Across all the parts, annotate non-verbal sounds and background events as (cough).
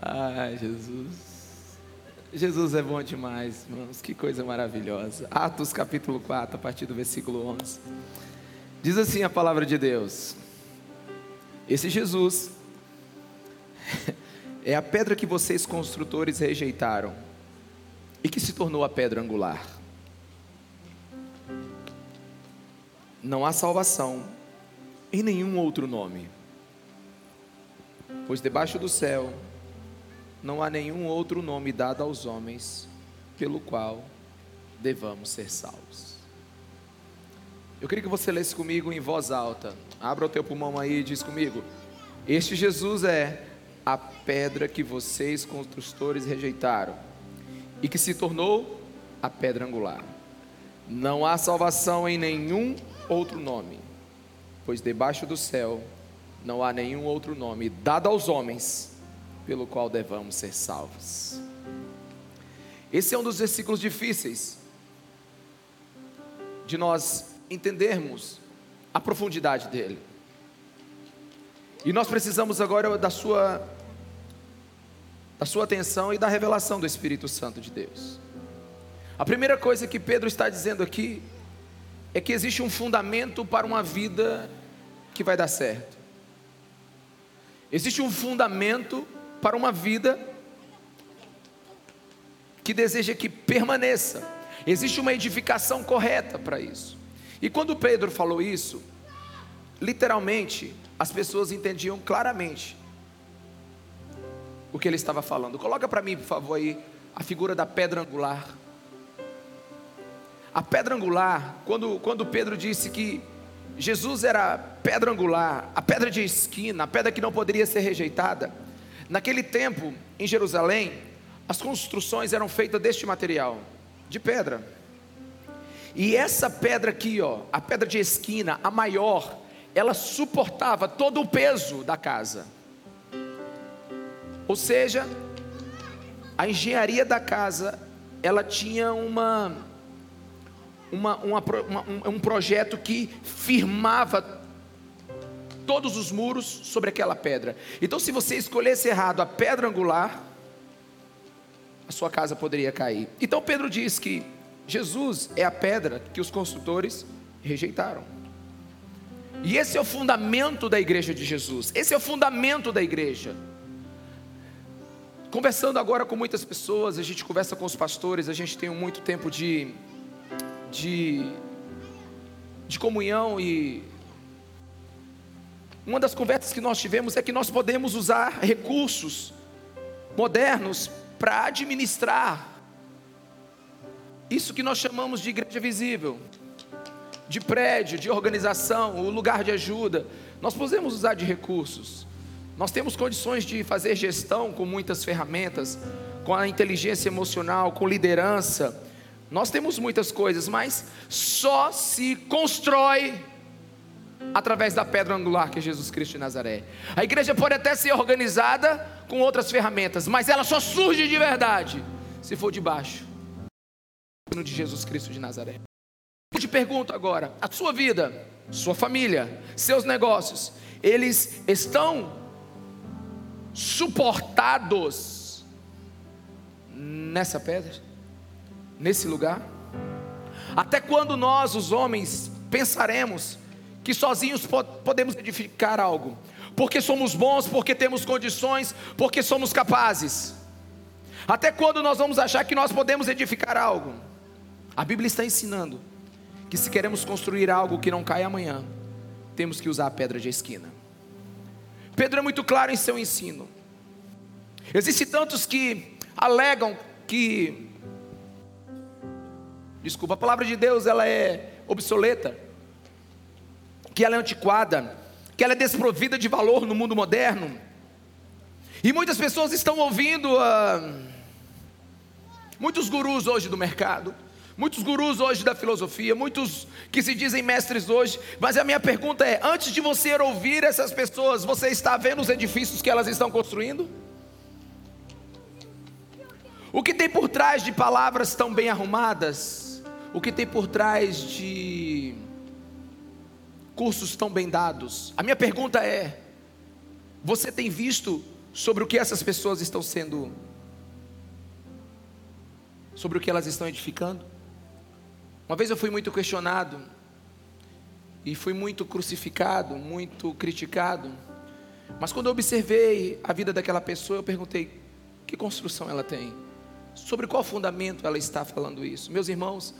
Ai, Jesus. Jesus é bom demais, irmãos. Que coisa maravilhosa. Atos capítulo 4, a partir do versículo 11. Diz assim a palavra de Deus: Esse Jesus (laughs) é a pedra que vocês construtores rejeitaram e que se tornou a pedra angular. Não há salvação em nenhum outro nome, pois debaixo do céu não há nenhum outro nome dado aos homens pelo qual devamos ser salvos. Eu queria que você lesse comigo em voz alta. Abra o teu pulmão aí e diz comigo: Este Jesus é a pedra que vocês construtores rejeitaram e que se tornou a pedra angular. Não há salvação em nenhum outro nome, pois debaixo do céu não há nenhum outro nome dado aos homens pelo qual devamos ser salvos. Esse é um dos versículos difíceis de nós entendermos a profundidade dele. E nós precisamos agora da sua da sua atenção e da revelação do Espírito Santo de Deus. A primeira coisa que Pedro está dizendo aqui é que existe um fundamento para uma vida que vai dar certo. Existe um fundamento para uma vida que deseja que permaneça. Existe uma edificação correta para isso. E quando Pedro falou isso, literalmente, as pessoas entendiam claramente o que ele estava falando. Coloca para mim, por favor, aí a figura da pedra angular. A pedra angular, quando, quando Pedro disse que Jesus era pedra angular, a pedra de esquina, a pedra que não poderia ser rejeitada, Naquele tempo, em Jerusalém, as construções eram feitas deste material, de pedra. E essa pedra aqui, ó, a pedra de esquina, a maior, ela suportava todo o peso da casa. Ou seja, a engenharia da casa, ela tinha uma, uma, uma, uma um, um projeto que firmava todos os muros sobre aquela pedra. Então, se você escolhesse errado a pedra angular, a sua casa poderia cair. Então, Pedro diz que Jesus é a pedra que os construtores rejeitaram. E esse é o fundamento da igreja de Jesus. Esse é o fundamento da igreja. Conversando agora com muitas pessoas, a gente conversa com os pastores, a gente tem muito tempo de, de, de comunhão e uma das conversas que nós tivemos é que nós podemos usar recursos modernos para administrar isso que nós chamamos de igreja visível, de prédio, de organização, o lugar de ajuda. Nós podemos usar de recursos. Nós temos condições de fazer gestão com muitas ferramentas, com a inteligência emocional, com liderança. Nós temos muitas coisas, mas só se constrói através da pedra angular que é Jesus Cristo de Nazaré. A igreja pode até ser organizada com outras ferramentas, mas ela só surge de verdade se for debaixo de Jesus Cristo de Nazaré. Eu te pergunto agora: a sua vida, sua família, seus negócios, eles estão suportados nessa pedra, nesse lugar? Até quando nós, os homens, pensaremos que sozinhos podemos edificar algo, porque somos bons, porque temos condições, porque somos capazes. Até quando nós vamos achar que nós podemos edificar algo? A Bíblia está ensinando que se queremos construir algo que não cai amanhã, temos que usar a pedra de esquina. Pedro é muito claro em seu ensino. Existem tantos que alegam que Desculpa, a palavra de Deus ela é obsoleta que ela é antiquada, que ela é desprovida de valor no mundo moderno. E muitas pessoas estão ouvindo uh, muitos gurus hoje do mercado, muitos gurus hoje da filosofia, muitos que se dizem mestres hoje, mas a minha pergunta é: antes de você ouvir essas pessoas, você está vendo os edifícios que elas estão construindo? O que tem por trás de palavras tão bem arrumadas? O que tem por trás de cursos tão bem dados. A minha pergunta é: você tem visto sobre o que essas pessoas estão sendo, sobre o que elas estão edificando. Uma vez eu fui muito questionado e fui muito crucificado, muito criticado. Mas quando eu observei a vida daquela pessoa, eu perguntei: que construção ela tem? Sobre qual fundamento ela está falando isso? Meus irmãos,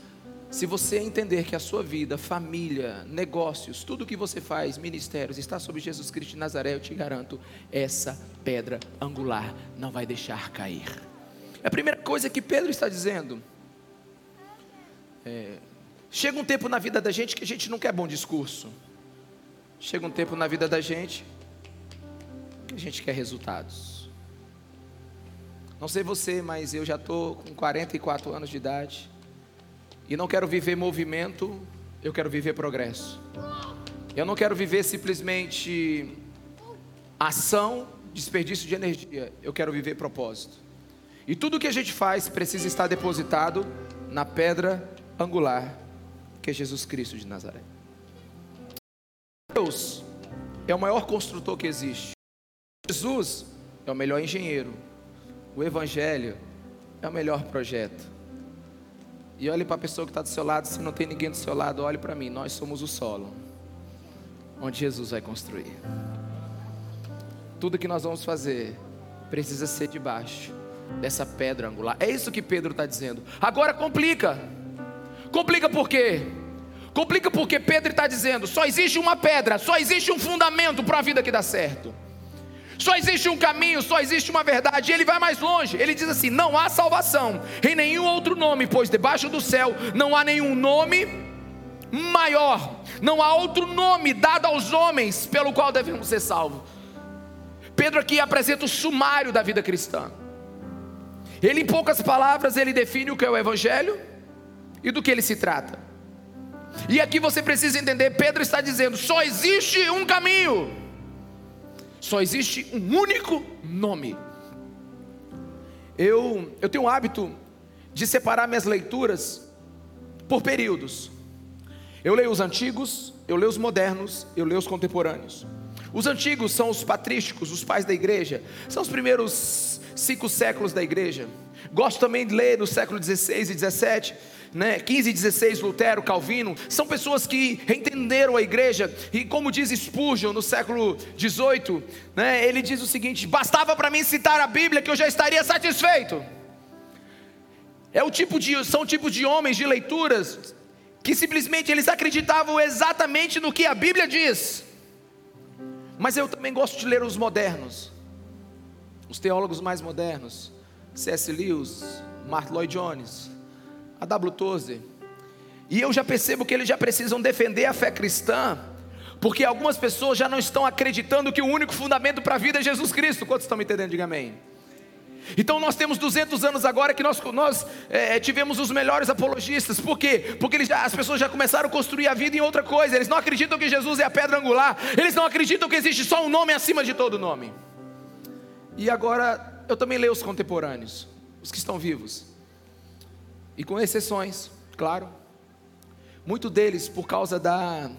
se você entender que a sua vida, família, negócios, tudo que você faz, ministérios, está sobre Jesus Cristo de Nazaré, eu te garanto, essa pedra angular não vai deixar cair. É a primeira coisa que Pedro está dizendo. É, chega um tempo na vida da gente que a gente não quer bom discurso. Chega um tempo na vida da gente que a gente quer resultados. Não sei você, mas eu já estou com 44 anos de idade. E não quero viver movimento, eu quero viver progresso. Eu não quero viver simplesmente ação, desperdício de energia. Eu quero viver propósito. E tudo que a gente faz precisa estar depositado na pedra angular, que é Jesus Cristo de Nazaré. Deus é o maior construtor que existe. Jesus é o melhor engenheiro. O Evangelho é o melhor projeto. E olhe para a pessoa que está do seu lado, se não tem ninguém do seu lado, olhe para mim. Nós somos o solo onde Jesus vai construir. Tudo que nós vamos fazer precisa ser debaixo dessa pedra angular. É isso que Pedro está dizendo. Agora complica. Complica por quê? Complica porque Pedro está dizendo: só existe uma pedra, só existe um fundamento para a vida que dá certo. Só existe um caminho, só existe uma verdade. E ele vai mais longe. Ele diz assim: não há salvação em nenhum outro nome, pois debaixo do céu não há nenhum nome maior, não há outro nome dado aos homens pelo qual devemos ser salvos. Pedro aqui apresenta o sumário da vida cristã. Ele, em poucas palavras, ele define o que é o Evangelho e do que ele se trata. E aqui você precisa entender: Pedro está dizendo, só existe um caminho. Só existe um único nome. Eu, eu tenho o hábito de separar minhas leituras por períodos. Eu leio os antigos, eu leio os modernos, eu leio os contemporâneos. Os antigos são os patrísticos, os pais da igreja, são os primeiros cinco séculos da igreja. Gosto também de ler no século 16 e 17 né, 15 e 16, Lutero, Calvino, são pessoas que entenderam a igreja, e como diz Spurgeon no século 18, né, ele diz o seguinte: bastava para mim citar a Bíblia que eu já estaria satisfeito. É o tipo de, são tipos de homens de leituras que simplesmente eles acreditavam exatamente no que a Bíblia diz. Mas eu também gosto de ler os modernos, os teólogos mais modernos, C.S. Lewis, Martin Lloyd Jones, a W. Tozer. E eu já percebo que eles já precisam defender a fé cristã, porque algumas pessoas já não estão acreditando que o único fundamento para a vida é Jesus Cristo. Quantos estão me entendendo? Diga amém. Então nós temos 200 anos agora que nós, nós é, tivemos os melhores apologistas. Por quê? Porque já, as pessoas já começaram a construir a vida em outra coisa. Eles não acreditam que Jesus é a pedra angular. Eles não acreditam que existe só um nome acima de todo nome. E agora eu também leio os contemporâneos, os que estão vivos. E com exceções, claro. Muito deles por causa da,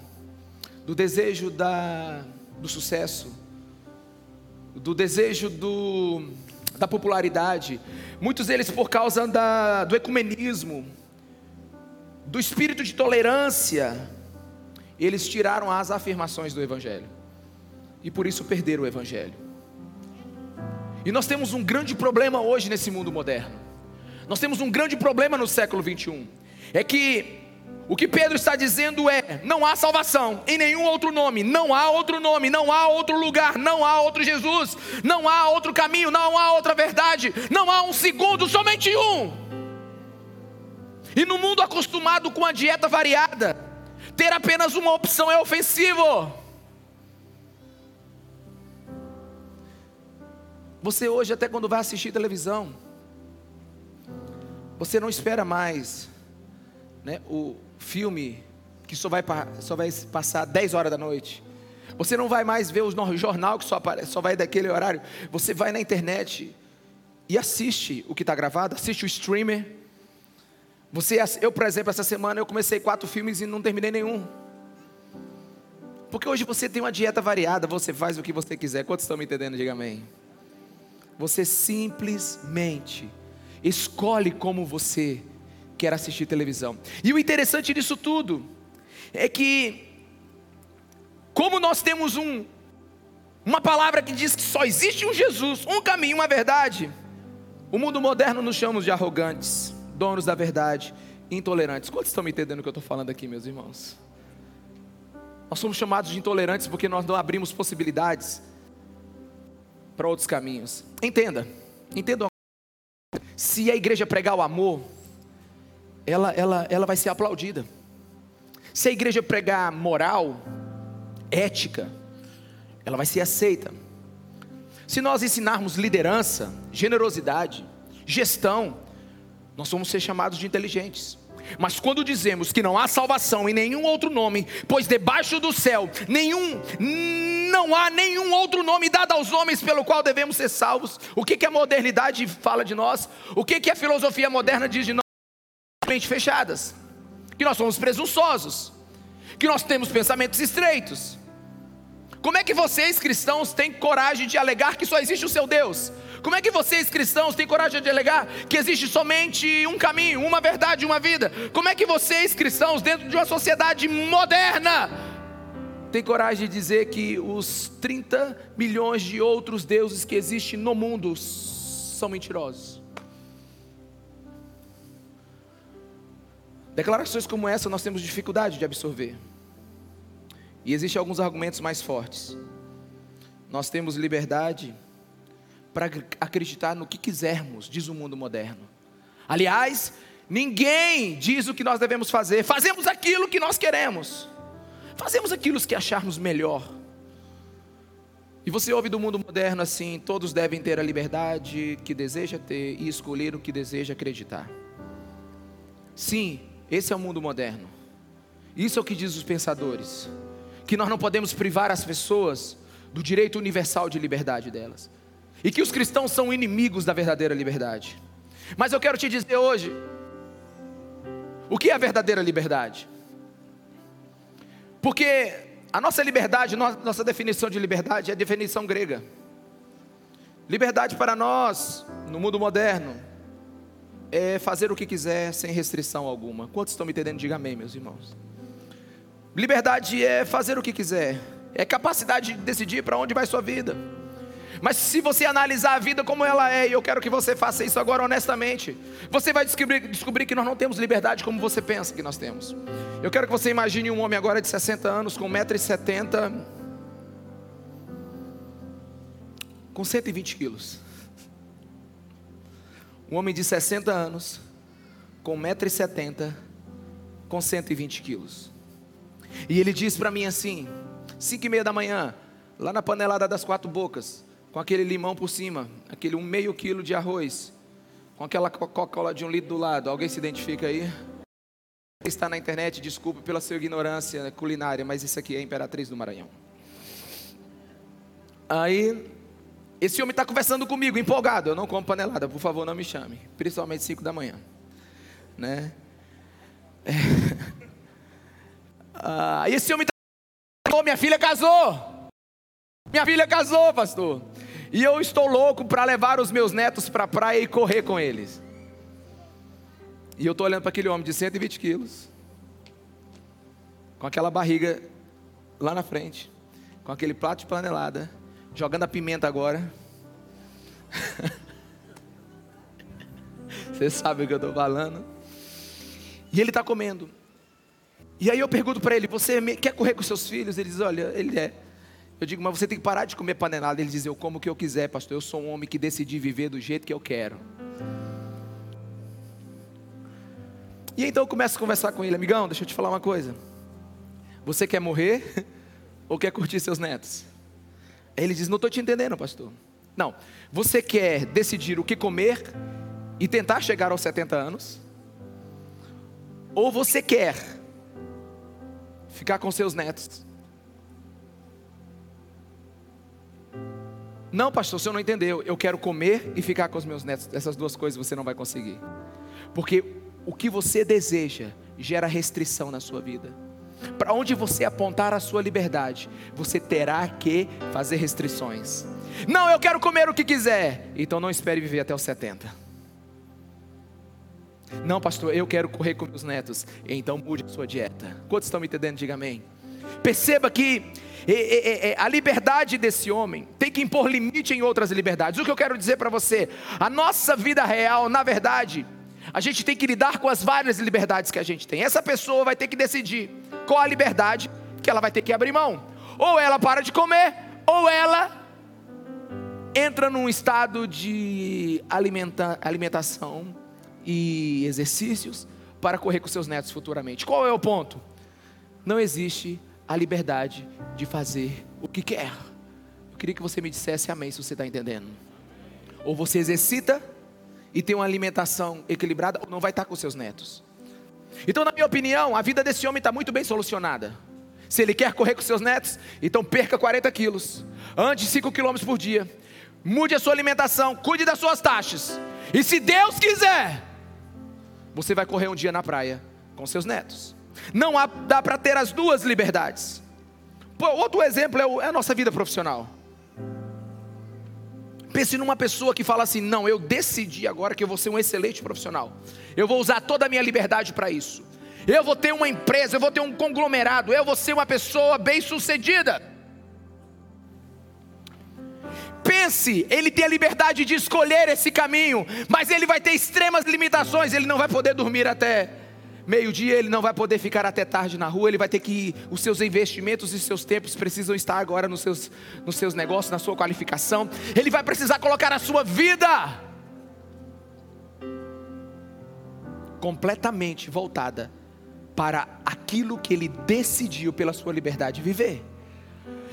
do desejo da, do sucesso, do desejo do, da popularidade. Muitos deles por causa da, do ecumenismo, do espírito de tolerância. Eles tiraram as afirmações do Evangelho. E por isso perderam o Evangelho. E nós temos um grande problema hoje nesse mundo moderno. Nós temos um grande problema no século 21. É que o que Pedro está dizendo é: não há salvação em nenhum outro nome, não há outro nome, não há outro lugar, não há outro Jesus, não há outro caminho, não há outra verdade, não há um segundo, somente um. E no mundo acostumado com a dieta variada, ter apenas uma opção é ofensivo. Você hoje, até quando vai assistir televisão, você não espera mais né, o filme que só vai, só vai passar 10 horas da noite. Você não vai mais ver o (laughs) jornal que só, aparece, só vai daquele horário. Você vai na internet e assiste o que está gravado, assiste o streamer. Você, eu, por exemplo, essa semana eu comecei quatro filmes e não terminei nenhum. Porque hoje você tem uma dieta variada, você faz o que você quiser. Quantos estão me entendendo? Diga amém. Você simplesmente escolhe como você quer assistir televisão. E o interessante disso tudo é que, como nós temos um, uma palavra que diz que só existe um Jesus, um caminho, uma verdade, o mundo moderno nos chama de arrogantes, donos da verdade, intolerantes. Quantos estão me entendendo o que eu estou falando aqui, meus irmãos? Nós somos chamados de intolerantes porque nós não abrimos possibilidades para outros caminhos. Entenda, entenda. Se a igreja pregar o amor, ela, ela, ela vai ser aplaudida. Se a igreja pregar moral, ética, ela vai ser aceita. Se nós ensinarmos liderança, generosidade, gestão, nós vamos ser chamados de inteligentes. Mas quando dizemos que não há salvação em nenhum outro nome, pois debaixo do céu nenhum não há nenhum outro nome dado aos homens pelo qual devemos ser salvos. O que, que a modernidade fala de nós? O que, que a filosofia moderna diz de nós? Mente fechadas, que nós somos presunçosos, que nós temos pensamentos estreitos. Como é que vocês cristãos têm coragem de alegar que só existe o seu Deus? Como é que vocês cristãos têm coragem de alegar que existe somente um caminho, uma verdade, uma vida? Como é que vocês cristãos, dentro de uma sociedade moderna, têm coragem de dizer que os 30 milhões de outros deuses que existem no mundo são mentirosos? Declarações como essa nós temos dificuldade de absorver. E existem alguns argumentos mais fortes. Nós temos liberdade para acreditar no que quisermos, diz o mundo moderno. Aliás, ninguém diz o que nós devemos fazer, fazemos aquilo que nós queremos, fazemos aquilo que acharmos melhor. E você ouve do mundo moderno assim: todos devem ter a liberdade que deseja ter e escolher o que deseja acreditar. Sim, esse é o mundo moderno. Isso é o que diz os pensadores: que nós não podemos privar as pessoas do direito universal de liberdade delas e que os cristãos são inimigos da verdadeira liberdade. Mas eu quero te dizer hoje, o que é a verdadeira liberdade? Porque a nossa liberdade, nossa definição de liberdade é a definição grega. Liberdade para nós, no mundo moderno, é fazer o que quiser sem restrição alguma. Quantos estão me entendendo? Diga amém, meus irmãos. Liberdade é fazer o que quiser, é capacidade de decidir para onde vai sua vida. Mas se você analisar a vida como ela é, e eu quero que você faça isso agora honestamente, você vai descobrir, descobrir que nós não temos liberdade como você pensa que nós temos. Eu quero que você imagine um homem agora de 60 anos, com 1,70m, com 120 quilos. Um homem de 60 anos, com 1,70m, com 120 quilos. E ele diz para mim assim, 5 e meia da manhã, lá na panelada das quatro bocas, com aquele limão por cima, aquele um meio quilo de arroz, com aquela Coca-Cola de um litro do lado. Alguém se identifica aí? Está na internet, desculpe pela sua ignorância culinária, mas isso aqui é Imperatriz do Maranhão. Aí, esse homem está conversando comigo, empolgado. Eu não como panelada, por favor, não me chame. Principalmente 5 da manhã. Né? É. (laughs) Ah, esse homem está. Minha filha casou. Minha filha casou, pastor. E eu estou louco para levar os meus netos para a praia e correr com eles. E eu estou olhando para aquele homem de 120 quilos, com aquela barriga lá na frente, com aquele prato de panelada, jogando a pimenta agora. (laughs) Você sabe o que eu estou falando. E ele está comendo. E aí eu pergunto para ele: Você quer correr com seus filhos? Ele diz: Olha, ele é. Eu digo, mas você tem que parar de comer panelada. Ele diz, eu como o que eu quiser, pastor. Eu sou um homem que decidi viver do jeito que eu quero. E então eu começo a conversar com ele, amigão, deixa eu te falar uma coisa. Você quer morrer (laughs) ou quer curtir seus netos? Ele diz, não estou te entendendo, pastor. Não, você quer decidir o que comer e tentar chegar aos 70 anos? Ou você quer ficar com seus netos Não, pastor, senhor não entendeu. Eu quero comer e ficar com os meus netos. Essas duas coisas você não vai conseguir. Porque o que você deseja gera restrição na sua vida. Para onde você apontar a sua liberdade, você terá que fazer restrições. Não, eu quero comer o que quiser. Então não espere viver até os 70. Não, pastor, eu quero correr com meus netos. Então mude a sua dieta. Quantos estão me entendendo? Diga amém. Perceba que a liberdade desse homem tem que impor limite em outras liberdades. O que eu quero dizer para você? A nossa vida real, na verdade, a gente tem que lidar com as várias liberdades que a gente tem. Essa pessoa vai ter que decidir qual a liberdade que ela vai ter que abrir mão. Ou ela para de comer, ou ela entra num estado de alimenta, alimentação e exercícios para correr com seus netos futuramente. Qual é o ponto? Não existe a liberdade de fazer o que quer. Eu queria que você me dissesse amém se você está entendendo. Ou você exercita e tem uma alimentação equilibrada, ou não vai estar com seus netos. Então, na minha opinião, a vida desse homem está muito bem solucionada. Se ele quer correr com seus netos, então perca 40 quilos, ande 5 quilômetros por dia, mude a sua alimentação, cuide das suas taxas. E se Deus quiser, você vai correr um dia na praia com seus netos. Não há, dá para ter as duas liberdades. Outro exemplo é, é a nossa vida profissional. Pense numa pessoa que fala assim: não, eu decidi agora que eu vou ser um excelente profissional. Eu vou usar toda a minha liberdade para isso. Eu vou ter uma empresa, eu vou ter um conglomerado, eu vou ser uma pessoa bem-sucedida. Pense, ele tem a liberdade de escolher esse caminho, mas ele vai ter extremas limitações, ele não vai poder dormir até meio-dia, ele não vai poder ficar até tarde na rua, ele vai ter que. Os seus investimentos e seus tempos precisam estar agora nos seus, nos seus negócios, na sua qualificação. Ele vai precisar colocar a sua vida completamente voltada para aquilo que ele decidiu pela sua liberdade de viver.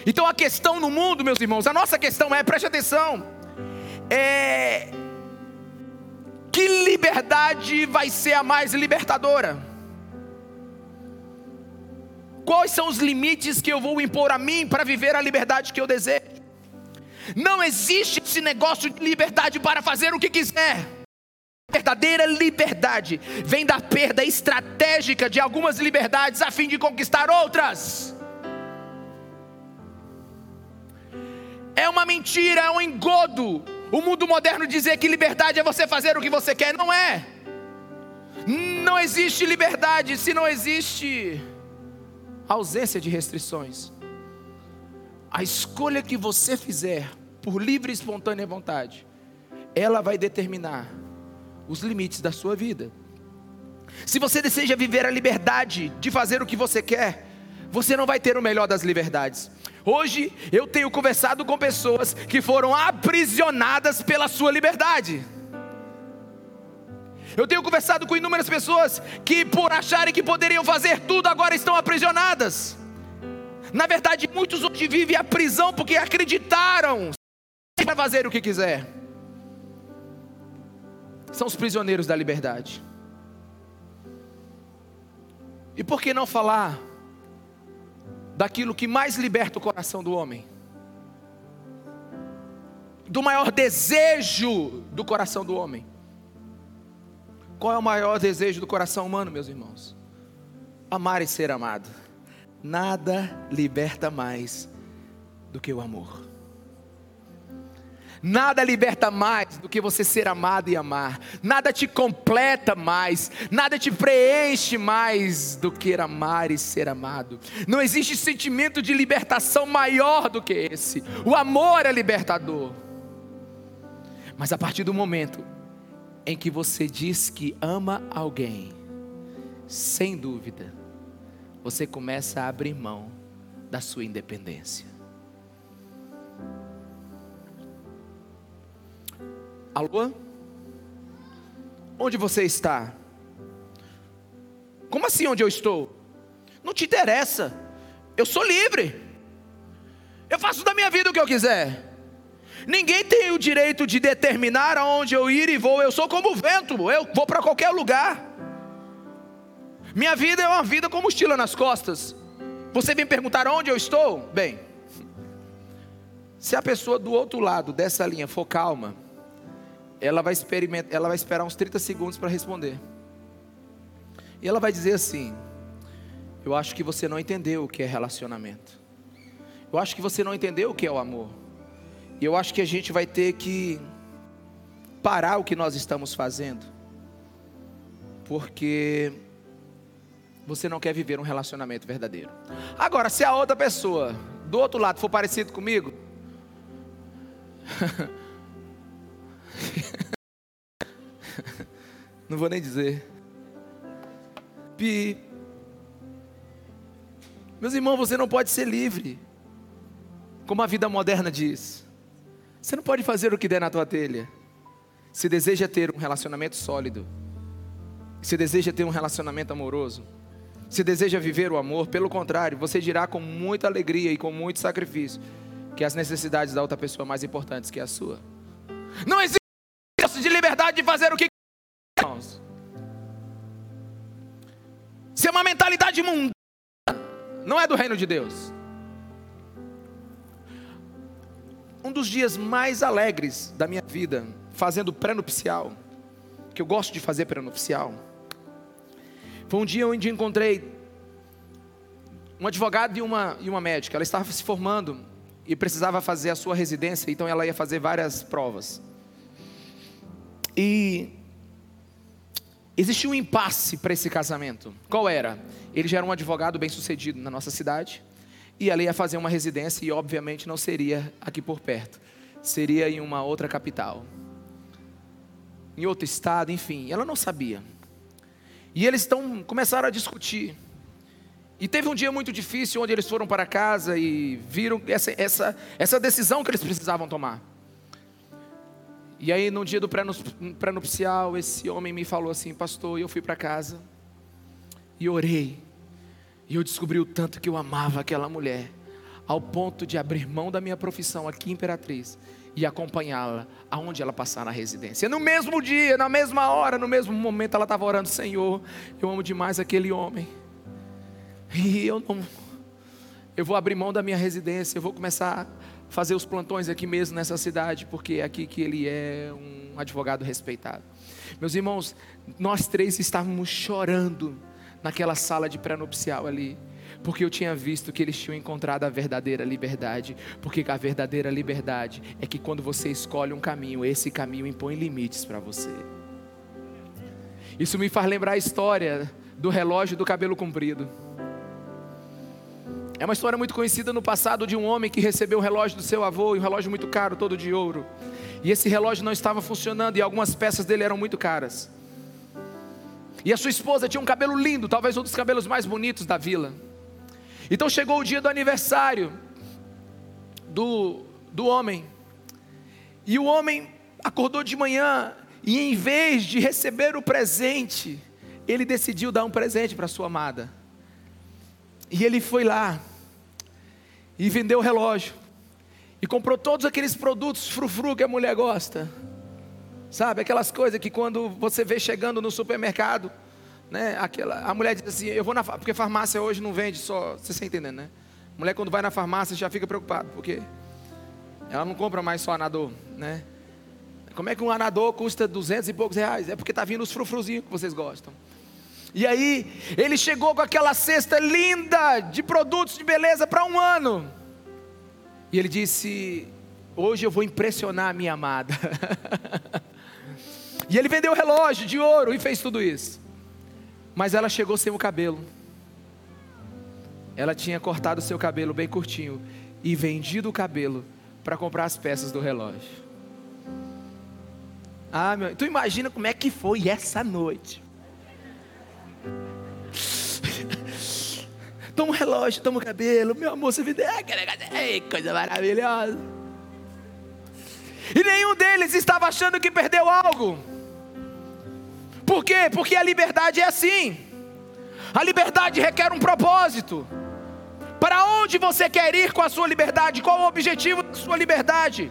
Então a questão no mundo, meus irmãos, a nossa questão é, preste atenção, é que liberdade vai ser a mais libertadora? Quais são os limites que eu vou impor a mim para viver a liberdade que eu desejo? Não existe esse negócio de liberdade para fazer o que quiser. Verdadeira liberdade vem da perda estratégica de algumas liberdades a fim de conquistar outras. É uma mentira, é um engodo o mundo moderno dizer que liberdade é você fazer o que você quer, não é. Não existe liberdade se não existe ausência de restrições. A escolha que você fizer por livre e espontânea vontade, ela vai determinar os limites da sua vida. Se você deseja viver a liberdade de fazer o que você quer, você não vai ter o melhor das liberdades. Hoje eu tenho conversado com pessoas que foram aprisionadas pela sua liberdade. Eu tenho conversado com inúmeras pessoas que, por acharem que poderiam fazer tudo, agora estão aprisionadas. Na verdade, muitos hoje vivem a prisão porque acreditaram vai fazer o que quiser. São os prisioneiros da liberdade. E por que não falar daquilo que mais liberta o coração do homem, do maior desejo do coração do homem. Qual é o maior desejo do coração humano, meus irmãos? Amar e ser amado. Nada liberta mais do que o amor. Nada liberta mais do que você ser amado e amar. Nada te completa mais. Nada te preenche mais do que amar e ser amado. Não existe sentimento de libertação maior do que esse. O amor é libertador. Mas a partir do momento em que você diz que ama alguém, sem dúvida, você começa a abrir mão da sua independência. Alô? Onde você está? Como assim onde eu estou? Não te interessa. Eu sou livre. Eu faço da minha vida o que eu quiser. Ninguém tem o direito de determinar aonde eu ir e vou. Eu sou como o vento. Eu vou para qualquer lugar. Minha vida é uma vida com mochila nas costas. Você vem perguntar onde eu estou? Bem, (laughs) se a pessoa do outro lado dessa linha for calma, ela vai, experimentar, ela vai esperar uns 30 segundos para responder. E ela vai dizer assim: Eu acho que você não entendeu o que é relacionamento. Eu acho que você não entendeu o que é o amor. E eu acho que a gente vai ter que parar o que nós estamos fazendo, porque você não quer viver um relacionamento verdadeiro. Agora, se a outra pessoa do outro lado for parecido comigo, (laughs) (laughs) não vou nem dizer. Pi. Meus irmãos, você não pode ser livre, como a vida moderna diz. Você não pode fazer o que der na tua telha. Se deseja ter um relacionamento sólido, se deseja ter um relacionamento amoroso, se deseja viver o amor, pelo contrário, você dirá com muita alegria e com muito sacrifício que as necessidades da outra pessoa mais importantes que a sua. Não existe liberdade de fazer o que irmãos. Se é uma mentalidade mundana, não é do reino de Deus. Um dos dias mais alegres da minha vida, fazendo pré-nupcial, que eu gosto de fazer pré-nupcial, foi um dia onde encontrei um advogado e uma, e uma médica. Ela estava se formando e precisava fazer a sua residência, então ela ia fazer várias provas. E existia um impasse para esse casamento. Qual era? Ele já era um advogado bem sucedido na nossa cidade e ela ia fazer uma residência e obviamente não seria aqui por perto, seria em uma outra capital, em outro estado, enfim. Ela não sabia. E eles estão começaram a discutir. E teve um dia muito difícil onde eles foram para casa e viram essa, essa, essa decisão que eles precisavam tomar. E aí, no dia do pré-nupcial, esse homem me falou assim: Pastor, eu fui para casa e orei e eu descobri o tanto que eu amava aquela mulher, ao ponto de abrir mão da minha profissão aqui Imperatriz e acompanhá-la aonde ela passar na residência. No mesmo dia, na mesma hora, no mesmo momento, ela estava orando: Senhor, eu amo demais aquele homem. E eu não. Eu vou abrir mão da minha residência, eu vou começar fazer os plantões aqui mesmo nessa cidade, porque é aqui que ele é um advogado respeitado. Meus irmãos, nós três estávamos chorando naquela sala de pré-nupcial ali, porque eu tinha visto que eles tinham encontrado a verdadeira liberdade, porque a verdadeira liberdade é que quando você escolhe um caminho, esse caminho impõe limites para você. Isso me faz lembrar a história do relógio do cabelo comprido. É uma história muito conhecida no passado de um homem que recebeu o relógio do seu avô, um relógio muito caro, todo de ouro. E esse relógio não estava funcionando e algumas peças dele eram muito caras. E a sua esposa tinha um cabelo lindo, talvez um dos cabelos mais bonitos da vila. Então chegou o dia do aniversário do, do homem. E o homem acordou de manhã e em vez de receber o presente, ele decidiu dar um presente para sua amada. E ele foi lá e vendeu o relógio. E comprou todos aqueles produtos frufru que a mulher gosta. Sabe, aquelas coisas que quando você vê chegando no supermercado, né, aquela, a mulher diz assim, eu vou na porque farmácia hoje não vende só, você está entendendo, né? A mulher quando vai na farmácia já fica preocupada, porque ela não compra mais só anador, né? Como é que um anador custa duzentos e poucos reais? É porque tá vindo os frufruzinhos que vocês gostam. E aí, ele chegou com aquela cesta linda de produtos de beleza para um ano. E ele disse: Hoje eu vou impressionar a minha amada. (laughs) E ele vendeu o relógio de ouro e fez tudo isso. Mas ela chegou sem o cabelo. Ela tinha cortado o seu cabelo bem curtinho e vendido o cabelo para comprar as peças do relógio. Ah, meu, tu imagina como é que foi essa noite. (laughs) toma o relógio, toma o cabelo, meu amor, você vendeu, é, coisa maravilhosa. E nenhum deles estava achando que perdeu algo. Por quê? Porque a liberdade é assim. A liberdade requer um propósito. Para onde você quer ir com a sua liberdade? Qual o objetivo da sua liberdade?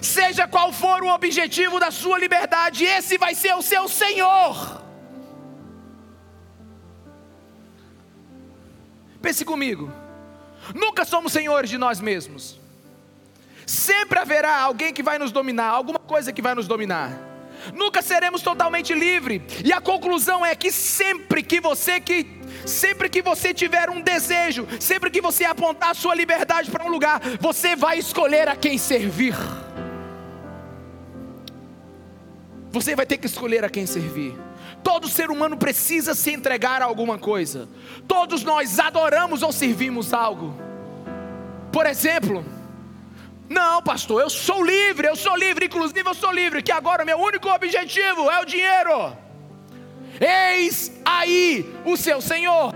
Seja qual for o objetivo da sua liberdade, esse vai ser o seu Senhor. Pense comigo. Nunca somos senhores de nós mesmos. Sempre haverá alguém que vai nos dominar, alguma coisa que vai nos dominar. nunca seremos totalmente livres. E a conclusão é que sempre que você que sempre que você tiver um desejo, sempre que você apontar a sua liberdade para um lugar, você vai escolher a quem servir. Você vai ter que escolher a quem servir. Todo ser humano precisa se entregar a alguma coisa. Todos nós adoramos ou servimos algo. Por exemplo, não, pastor, eu sou livre, eu sou livre, inclusive eu sou livre, que agora meu único objetivo é o dinheiro. Eis aí o seu Senhor.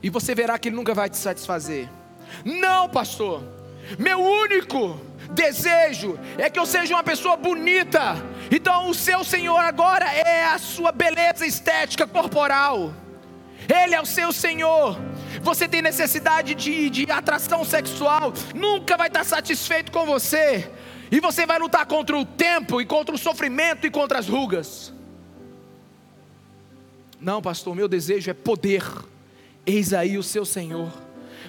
E você verá que ele nunca vai te satisfazer. Não, pastor, meu único desejo é que eu seja uma pessoa bonita. Então o seu Senhor agora é a sua beleza estética corporal. Ele é o seu Senhor. Você tem necessidade de, de atração sexual, nunca vai estar satisfeito com você. E você vai lutar contra o tempo, e contra o sofrimento, e contra as rugas. Não, pastor, meu desejo é poder. Eis aí o seu Senhor.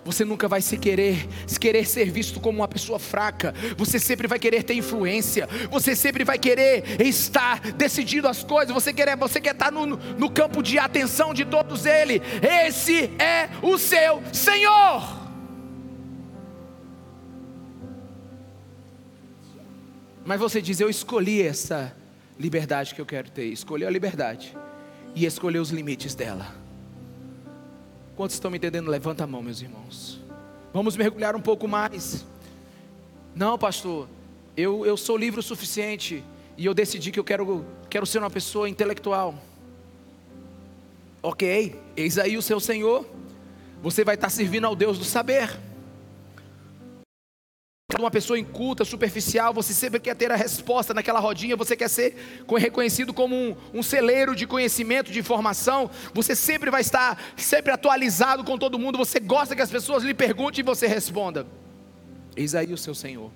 Você nunca vai se querer, se querer ser visto como uma pessoa fraca. Você sempre vai querer ter influência. Você sempre vai querer estar decidindo as coisas. Você quer, você quer estar no, no campo de atenção de todos eles. Esse é o seu Senhor. Mas você diz: Eu escolhi essa liberdade que eu quero ter. Escolheu a liberdade e escolheu os limites dela. Quantos estão me entendendo? Levanta a mão, meus irmãos. Vamos mergulhar um pouco mais. Não, pastor, eu, eu sou livre o suficiente e eu decidi que eu quero, quero ser uma pessoa intelectual. Ok, eis aí o seu Senhor. Você vai estar servindo ao Deus do saber uma pessoa inculta, superficial, você sempre quer ter a resposta naquela rodinha, você quer ser reconhecido como um, um celeiro de conhecimento, de informação, você sempre vai estar sempre atualizado com todo mundo, você gosta que as pessoas lhe perguntem e você responda. Eis aí o seu Senhor.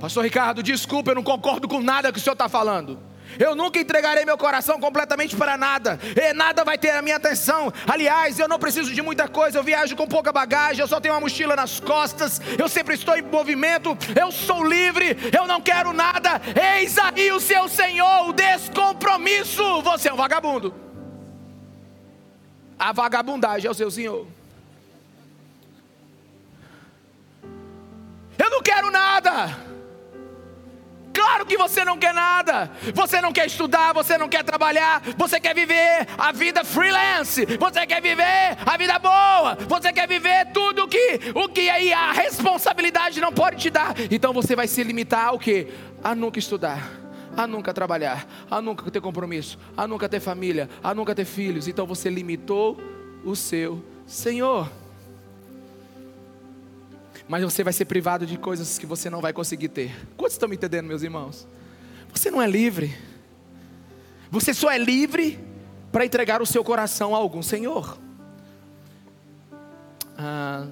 Pastor Ricardo, desculpa, eu não concordo com nada que o senhor está falando. Eu nunca entregarei meu coração completamente para nada, e nada vai ter a minha atenção. Aliás, eu não preciso de muita coisa, eu viajo com pouca bagagem, eu só tenho uma mochila nas costas, eu sempre estou em movimento, eu sou livre, eu não quero nada. Eis aí o seu Senhor, o descompromisso. Você é um vagabundo. A vagabundagem é o seu Senhor. Eu não quero nada. Claro que você não quer nada. Você não quer estudar, você não quer trabalhar, você quer viver a vida freelance, você quer viver a vida boa, você quer viver tudo que o que aí a responsabilidade não pode te dar. Então você vai se limitar ao que? A nunca estudar a nunca trabalhar, a nunca ter compromisso, a nunca ter família, a nunca ter filhos. Então você limitou o seu Senhor mas você vai ser privado de coisas que você não vai conseguir ter. Quantos estão me entendendo, meus irmãos? Você não é livre. Você só é livre para entregar o seu coração a algum Senhor. Ah,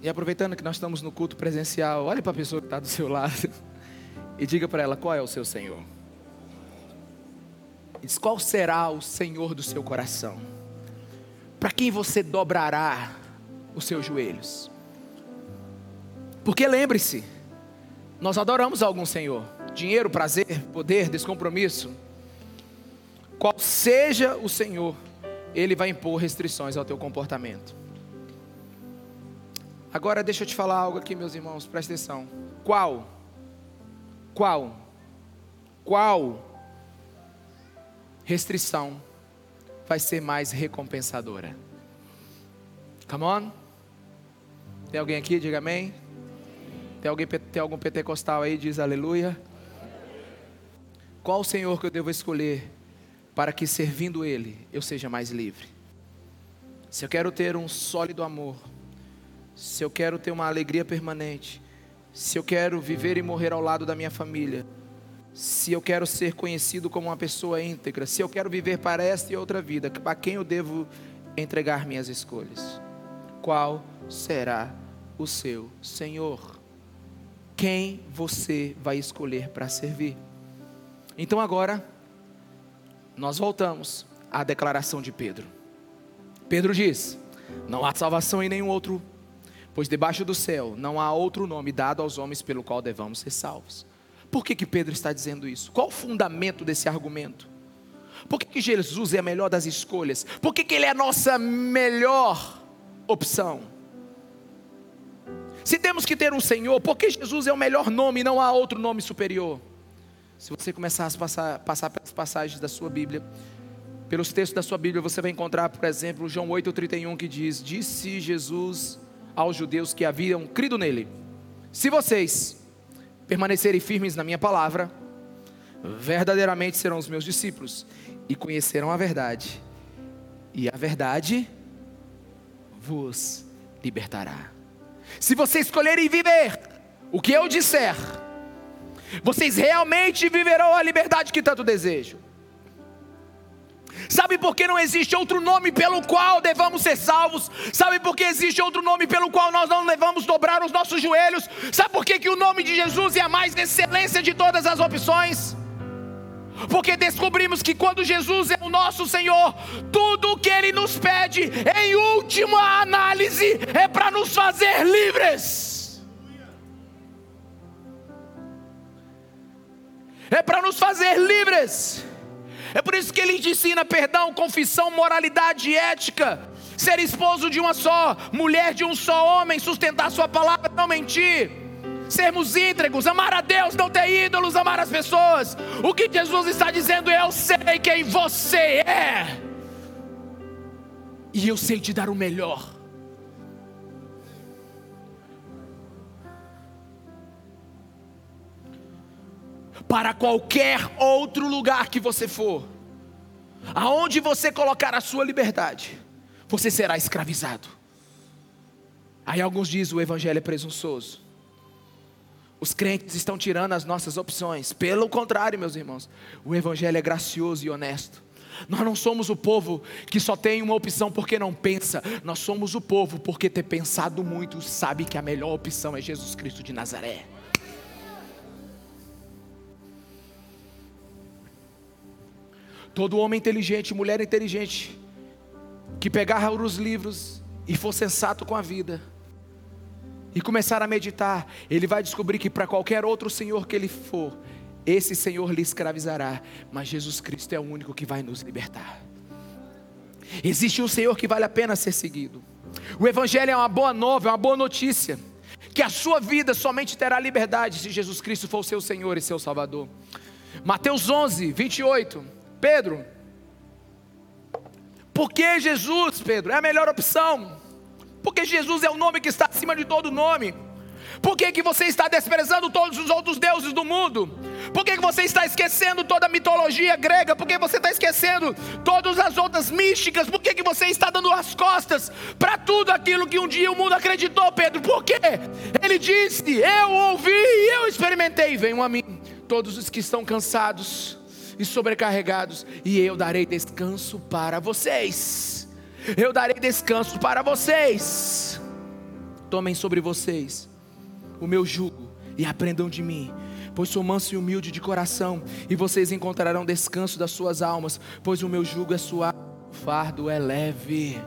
e aproveitando que nós estamos no culto presencial, olhe para a pessoa que está do seu lado (laughs) e diga para ela qual é o seu Senhor. Diz qual será o Senhor do seu coração. Para quem você dobrará os seus joelhos. Porque lembre-se, nós adoramos algum Senhor. Dinheiro, prazer, poder, descompromisso. Qual seja o Senhor, Ele vai impor restrições ao teu comportamento. Agora deixa eu te falar algo aqui, meus irmãos, presta atenção. Qual? Qual? Qual restrição vai ser mais recompensadora? Come on? Tem alguém aqui? Diga amém. Tem, alguém, tem algum pentecostal aí? Diz aleluia. Qual o Senhor que eu devo escolher para que servindo Ele eu seja mais livre? Se eu quero ter um sólido amor, se eu quero ter uma alegria permanente, se eu quero viver e morrer ao lado da minha família, se eu quero ser conhecido como uma pessoa íntegra, se eu quero viver para esta e outra vida, para quem eu devo entregar minhas escolhas? Qual será o seu Senhor. Quem você vai escolher para servir? Então agora, nós voltamos à declaração de Pedro. Pedro diz: Não há salvação em nenhum outro, Pois debaixo do céu não há outro nome dado aos homens pelo qual devamos ser salvos. Por que, que Pedro está dizendo isso? Qual o fundamento desse argumento? Por que, que Jesus é a melhor das escolhas? Por que, que Ele é a nossa melhor opção? Se temos que ter um Senhor, por que Jesus é o melhor nome não há outro nome superior? Se você começar a passar, passar pelas passagens da sua Bíblia, pelos textos da sua Bíblia, você vai encontrar, por exemplo, João 8,31 que diz: Disse Jesus aos judeus que haviam crido nele: Se vocês permanecerem firmes na minha palavra, verdadeiramente serão os meus discípulos e conhecerão a verdade, e a verdade vos libertará. Se vocês escolherem viver o que eu disser, vocês realmente viverão a liberdade que tanto desejam. Sabe por que não existe outro nome pelo qual devamos ser salvos? Sabe por que existe outro nome pelo qual nós não devamos dobrar os nossos joelhos? Sabe por que, que o nome de Jesus é a mais excelência de todas as opções? Porque descobrimos que quando Jesus é o nosso Senhor, tudo o que Ele nos pede, em última análise, é para nos fazer livres. É para nos fazer livres. É por isso que ele ensina perdão, confissão, moralidade e ética. Ser esposo de uma só, mulher de um só homem, sustentar sua palavra, não mentir. Sermos íntegros, amar a Deus, não ter ídolos, amar as pessoas. O que Jesus está dizendo é: Eu sei quem você é, e eu sei te dar o melhor. para qualquer outro lugar que você for, aonde você colocar a sua liberdade, você será escravizado. Aí alguns dizem o evangelho é presunçoso. Os crentes estão tirando as nossas opções. Pelo contrário, meus irmãos, o evangelho é gracioso e honesto. Nós não somos o povo que só tem uma opção porque não pensa. Nós somos o povo porque ter pensado muito sabe que a melhor opção é Jesus Cristo de Nazaré. Todo homem inteligente, mulher inteligente, que pegar os livros e for sensato com a vida, e começar a meditar, ele vai descobrir que para qualquer outro Senhor que ele for, esse Senhor lhe escravizará, mas Jesus Cristo é o único que vai nos libertar. Existe um Senhor que vale a pena ser seguido. O Evangelho é uma boa nova, é uma boa notícia. Que a sua vida somente terá liberdade se Jesus Cristo for o seu Senhor e seu Salvador. Mateus 11, 28. Pedro, porque Jesus, Pedro, é a melhor opção? Porque Jesus é o nome que está acima de todo nome. Por que, que você está desprezando todos os outros deuses do mundo? Por que, que você está esquecendo toda a mitologia grega? Por que você está esquecendo todas as outras místicas? Por que, que você está dando as costas para tudo aquilo que um dia o mundo acreditou, Pedro? Por quê? Ele disse: Eu ouvi e eu experimentei. Venham a mim, todos os que estão cansados e sobrecarregados, e eu darei descanso para vocês. Eu darei descanso para vocês. Tomem sobre vocês o meu jugo e aprendam de mim, pois sou manso e humilde de coração, e vocês encontrarão descanso das suas almas, pois o meu jugo é suave, o fardo é leve.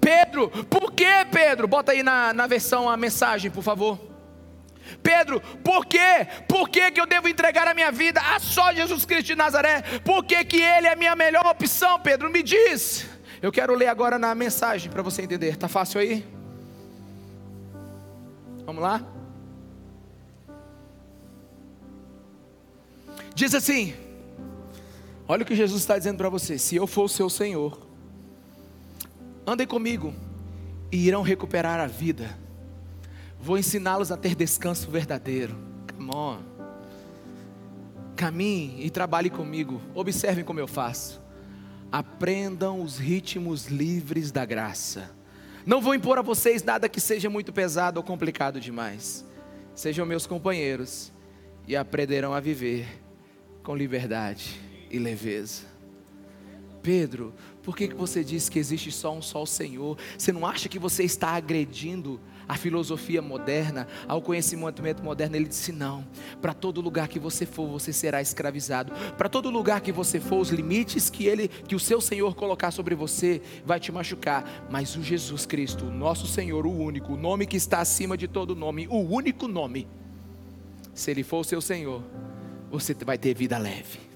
Pedro, por que Pedro? Bota aí na, na versão a mensagem, por favor. Pedro, por quê? Por que, que eu devo entregar a minha vida a só Jesus Cristo de Nazaré? Por que, que Ele é a minha melhor opção, Pedro? Me diz. Eu quero ler agora na mensagem para você entender. Tá fácil aí? Vamos lá? Diz assim: Olha o que Jesus está dizendo para você. Se eu for o seu Senhor, andem comigo e irão recuperar a vida Vou ensiná-los a ter descanso verdadeiro. Come on. Caminhe e trabalhe comigo. Observem como eu faço. Aprendam os ritmos livres da graça. Não vou impor a vocês nada que seja muito pesado ou complicado demais. Sejam meus companheiros e aprenderão a viver com liberdade e leveza. Pedro, por que, que você diz que existe só um só Senhor? Você não acha que você está agredindo a filosofia moderna, ao conhecimento moderno? Ele disse: não. Para todo lugar que você for, você será escravizado. Para todo lugar que você for, os limites que ele, que o seu Senhor colocar sobre você, vai te machucar. Mas o Jesus Cristo, o nosso Senhor, o único, o nome que está acima de todo nome, o único nome. Se Ele for o seu Senhor, você vai ter vida leve.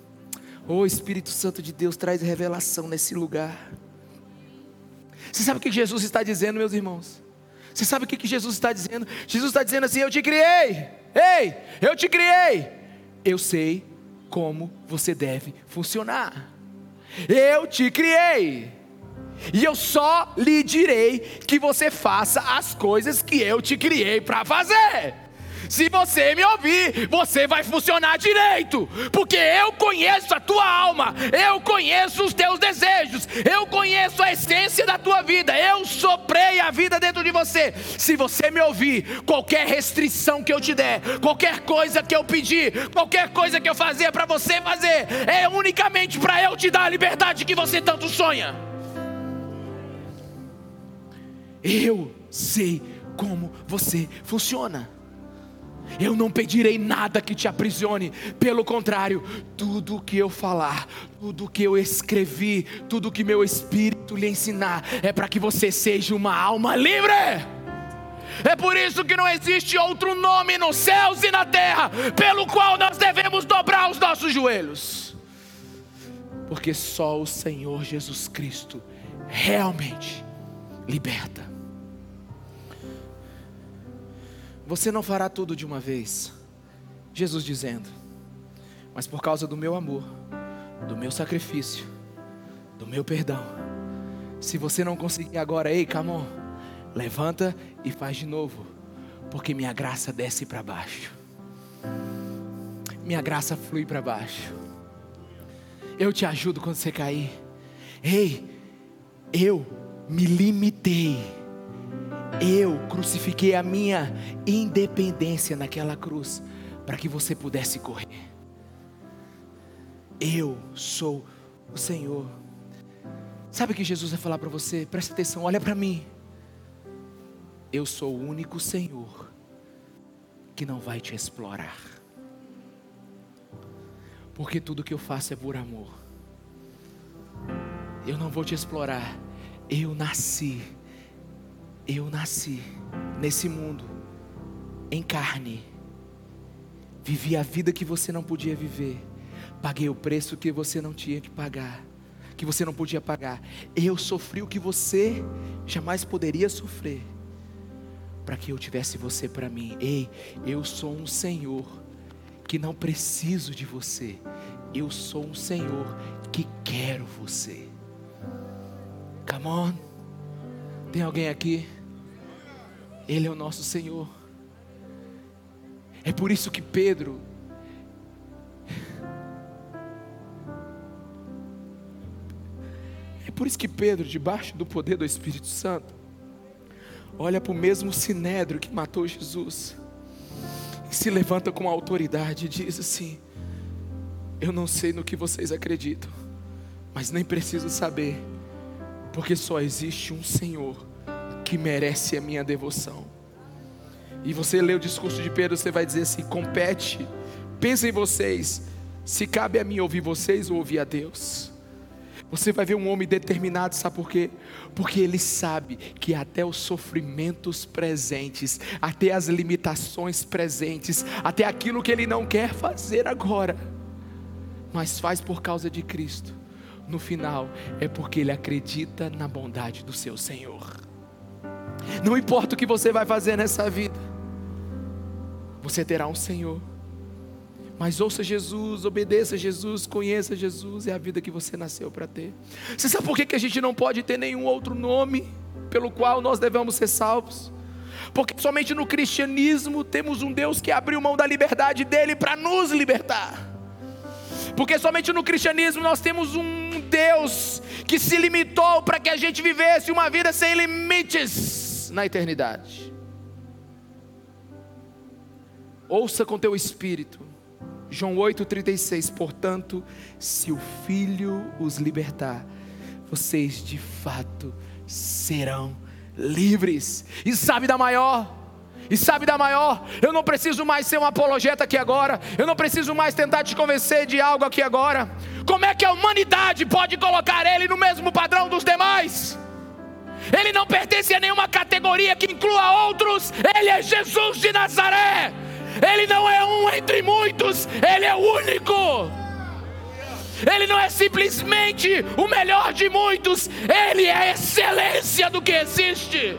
Oh Espírito Santo de Deus, traz revelação nesse lugar. Você sabe o que Jesus está dizendo, meus irmãos? Você sabe o que Jesus está dizendo? Jesus está dizendo assim: Eu te criei, ei, eu te criei. Eu sei como você deve funcionar. Eu te criei. E eu só lhe direi que você faça as coisas que eu te criei para fazer. Se você me ouvir, você vai funcionar direito, porque eu conheço a tua alma, eu conheço os teus desejos, eu conheço a essência da tua vida, eu soprei a vida dentro de você. Se você me ouvir, qualquer restrição que eu te der, qualquer coisa que eu pedir, qualquer coisa que eu fazer para você fazer, é unicamente para eu te dar a liberdade que você tanto sonha. Eu sei como você funciona. Eu não pedirei nada que te aprisione, pelo contrário, tudo que eu falar, tudo que eu escrevi, tudo que meu espírito lhe ensinar, é para que você seja uma alma livre. É por isso que não existe outro nome nos céus e na terra, pelo qual nós devemos dobrar os nossos joelhos, porque só o Senhor Jesus Cristo realmente liberta. Você não fará tudo de uma vez. Jesus dizendo, mas por causa do meu amor, do meu sacrifício, do meu perdão. Se você não conseguir agora, ei, Camon, levanta e faz de novo, porque minha graça desce para baixo. Minha graça flui para baixo. Eu te ajudo quando você cair. Ei, eu me limitei eu crucifiquei a minha independência naquela cruz para que você pudesse correr. Eu sou o Senhor. Sabe o que Jesus vai falar para você? Presta atenção, olha para mim. Eu sou o único Senhor que não vai te explorar. Porque tudo que eu faço é por amor. Eu não vou te explorar. Eu nasci eu nasci nesse mundo, em carne, vivi a vida que você não podia viver, paguei o preço que você não tinha que pagar, que você não podia pagar. Eu sofri o que você jamais poderia sofrer, para que eu tivesse você para mim. Ei, eu sou um Senhor que não preciso de você, eu sou um Senhor que quero você. Come on. Tem alguém aqui? Ele é o nosso Senhor. É por isso que Pedro, é por isso que Pedro, debaixo do poder do Espírito Santo, olha para o mesmo sinédrio que matou Jesus, e se levanta com autoridade e diz assim: Eu não sei no que vocês acreditam, mas nem preciso saber, porque só existe um Senhor que merece a minha devoção. E você lê o discurso de Pedro, você vai dizer assim: compete, pensa em vocês, se cabe a mim ouvir vocês ou ouvir a Deus. Você vai ver um homem determinado, sabe por quê? Porque ele sabe que até os sofrimentos presentes, até as limitações presentes, até aquilo que ele não quer fazer agora, mas faz por causa de Cristo, no final é porque ele acredita na bondade do seu Senhor. Não importa o que você vai fazer nessa vida, você terá um Senhor. Mas ouça Jesus, obedeça Jesus, conheça Jesus, é a vida que você nasceu para ter. Você sabe por que a gente não pode ter nenhum outro nome pelo qual nós devemos ser salvos? Porque somente no cristianismo temos um Deus que abriu mão da liberdade dele para nos libertar. Porque somente no cristianismo nós temos um Deus que se limitou para que a gente vivesse uma vida sem limites na eternidade. Ouça com teu espírito. João 8,36. Portanto, se o Filho os libertar, vocês de fato serão livres. E sabe da maior? E sabe da maior? Eu não preciso mais ser um apologeta aqui agora. Eu não preciso mais tentar te convencer de algo aqui agora. Como é que a humanidade pode colocar ele no mesmo padrão dos demais? Ele não pertence a nenhuma categoria que inclua outros. Ele é Jesus de Nazaré. Ele não é um entre muitos, ele é o único. Ele não é simplesmente o melhor de muitos, ele é a excelência do que existe.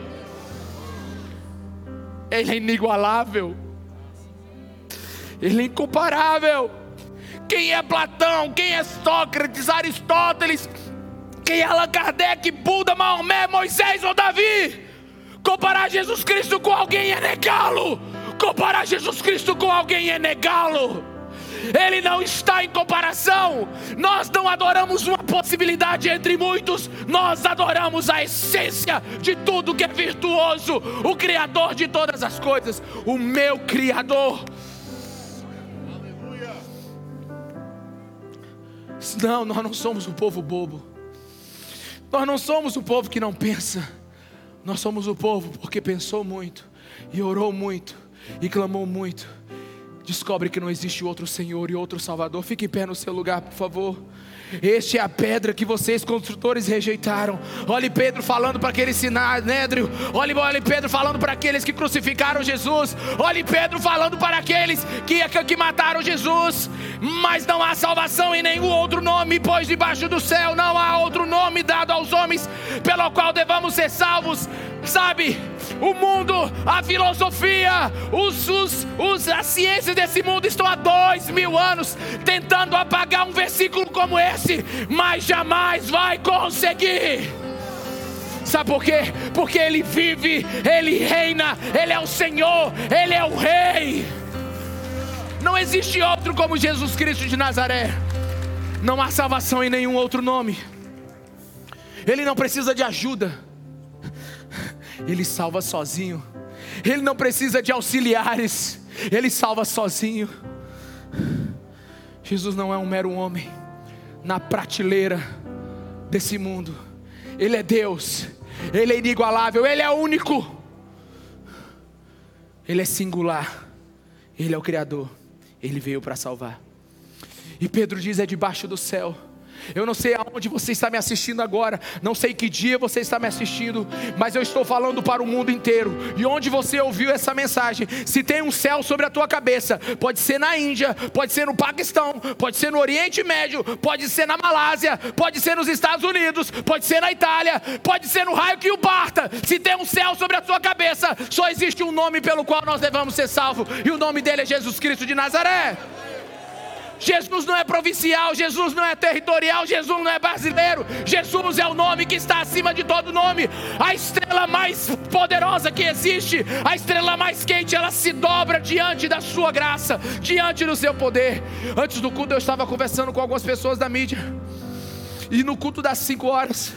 Ele é inigualável. Ele é incomparável. Quem é Platão? Quem é Sócrates, Aristóteles? Quem é Allan Kardec, Buda, Maomé, Moisés ou Davi? Comparar Jesus Cristo com alguém é negá-lo. Comparar Jesus Cristo com alguém é negá-lo. Ele não está em comparação. Nós não adoramos uma possibilidade entre muitos, nós adoramos a essência de tudo que é virtuoso, o Criador de todas as coisas, o meu Criador. Aleluia. Não, nós não somos um povo bobo. Nós não somos o povo que não pensa. Nós somos o povo porque pensou muito e orou muito e clamou muito descobre que não existe outro Senhor e outro Salvador. Fique em pé no seu lugar, por favor. Este é a pedra que vocês construtores rejeitaram. Olhe Pedro falando para aquele sinédrio. Olhe, olhe Pedro falando para aqueles que crucificaram Jesus. Olhe Pedro falando para aqueles que, que mataram Jesus. Mas não há salvação em nenhum outro nome, pois debaixo do céu não há outro nome dado aos homens pelo qual devamos ser salvos. Sabe, o mundo, a filosofia, os, os, os, as ciências desse mundo estão há dois mil anos tentando apagar um versículo como esse, mas jamais vai conseguir. Sabe por quê? Porque Ele vive, Ele reina, Ele é o Senhor, Ele é o Rei. Não existe outro como Jesus Cristo de Nazaré. Não há salvação em nenhum outro nome. Ele não precisa de ajuda. Ele salva sozinho. Ele não precisa de auxiliares. Ele salva sozinho. Jesus não é um mero homem na prateleira desse mundo. Ele é Deus. Ele é inigualável. Ele é único. Ele é singular. Ele é o Criador. Ele veio para salvar. E Pedro diz: é debaixo do céu eu não sei aonde você está me assistindo agora, não sei que dia você está me assistindo, mas eu estou falando para o mundo inteiro. E onde você ouviu essa mensagem, se tem um céu sobre a tua cabeça, pode ser na Índia, pode ser no Paquistão, pode ser no Oriente Médio, pode ser na Malásia, pode ser nos Estados Unidos, pode ser na Itália, pode ser no raio que o parta. Se tem um céu sobre a tua cabeça, só existe um nome pelo qual nós devemos ser salvos, e o nome dele é Jesus Cristo de Nazaré. Jesus não é provincial, Jesus não é territorial, Jesus não é brasileiro. Jesus é o nome que está acima de todo nome. A estrela mais poderosa que existe, a estrela mais quente, ela se dobra diante da sua graça, diante do seu poder. Antes do culto eu estava conversando com algumas pessoas da mídia. E no culto das 5 horas,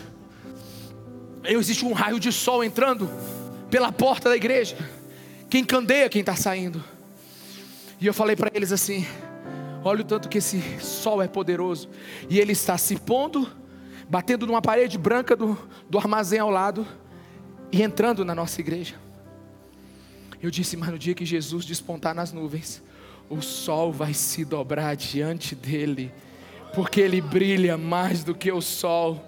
existe um raio de sol entrando pela porta da igreja, que encandeia quem está saindo. E eu falei para eles assim: Olha o tanto que esse sol é poderoso. E ele está se pondo, batendo numa parede branca do, do armazém ao lado e entrando na nossa igreja. Eu disse, mas no dia que Jesus despontar nas nuvens, o sol vai se dobrar diante dele, porque ele brilha mais do que o sol.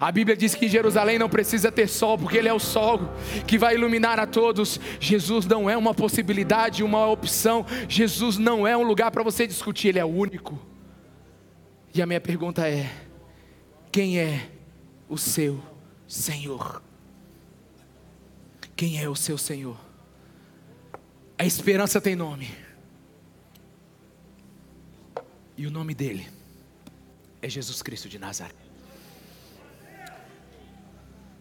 A Bíblia diz que Jerusalém não precisa ter sol, porque Ele é o sol que vai iluminar a todos. Jesus não é uma possibilidade, uma opção. Jesus não é um lugar para você discutir, Ele é o único. E a minha pergunta é: quem é o seu Senhor? Quem é o seu Senhor? A esperança tem nome. E o nome dele é Jesus Cristo de Nazaré.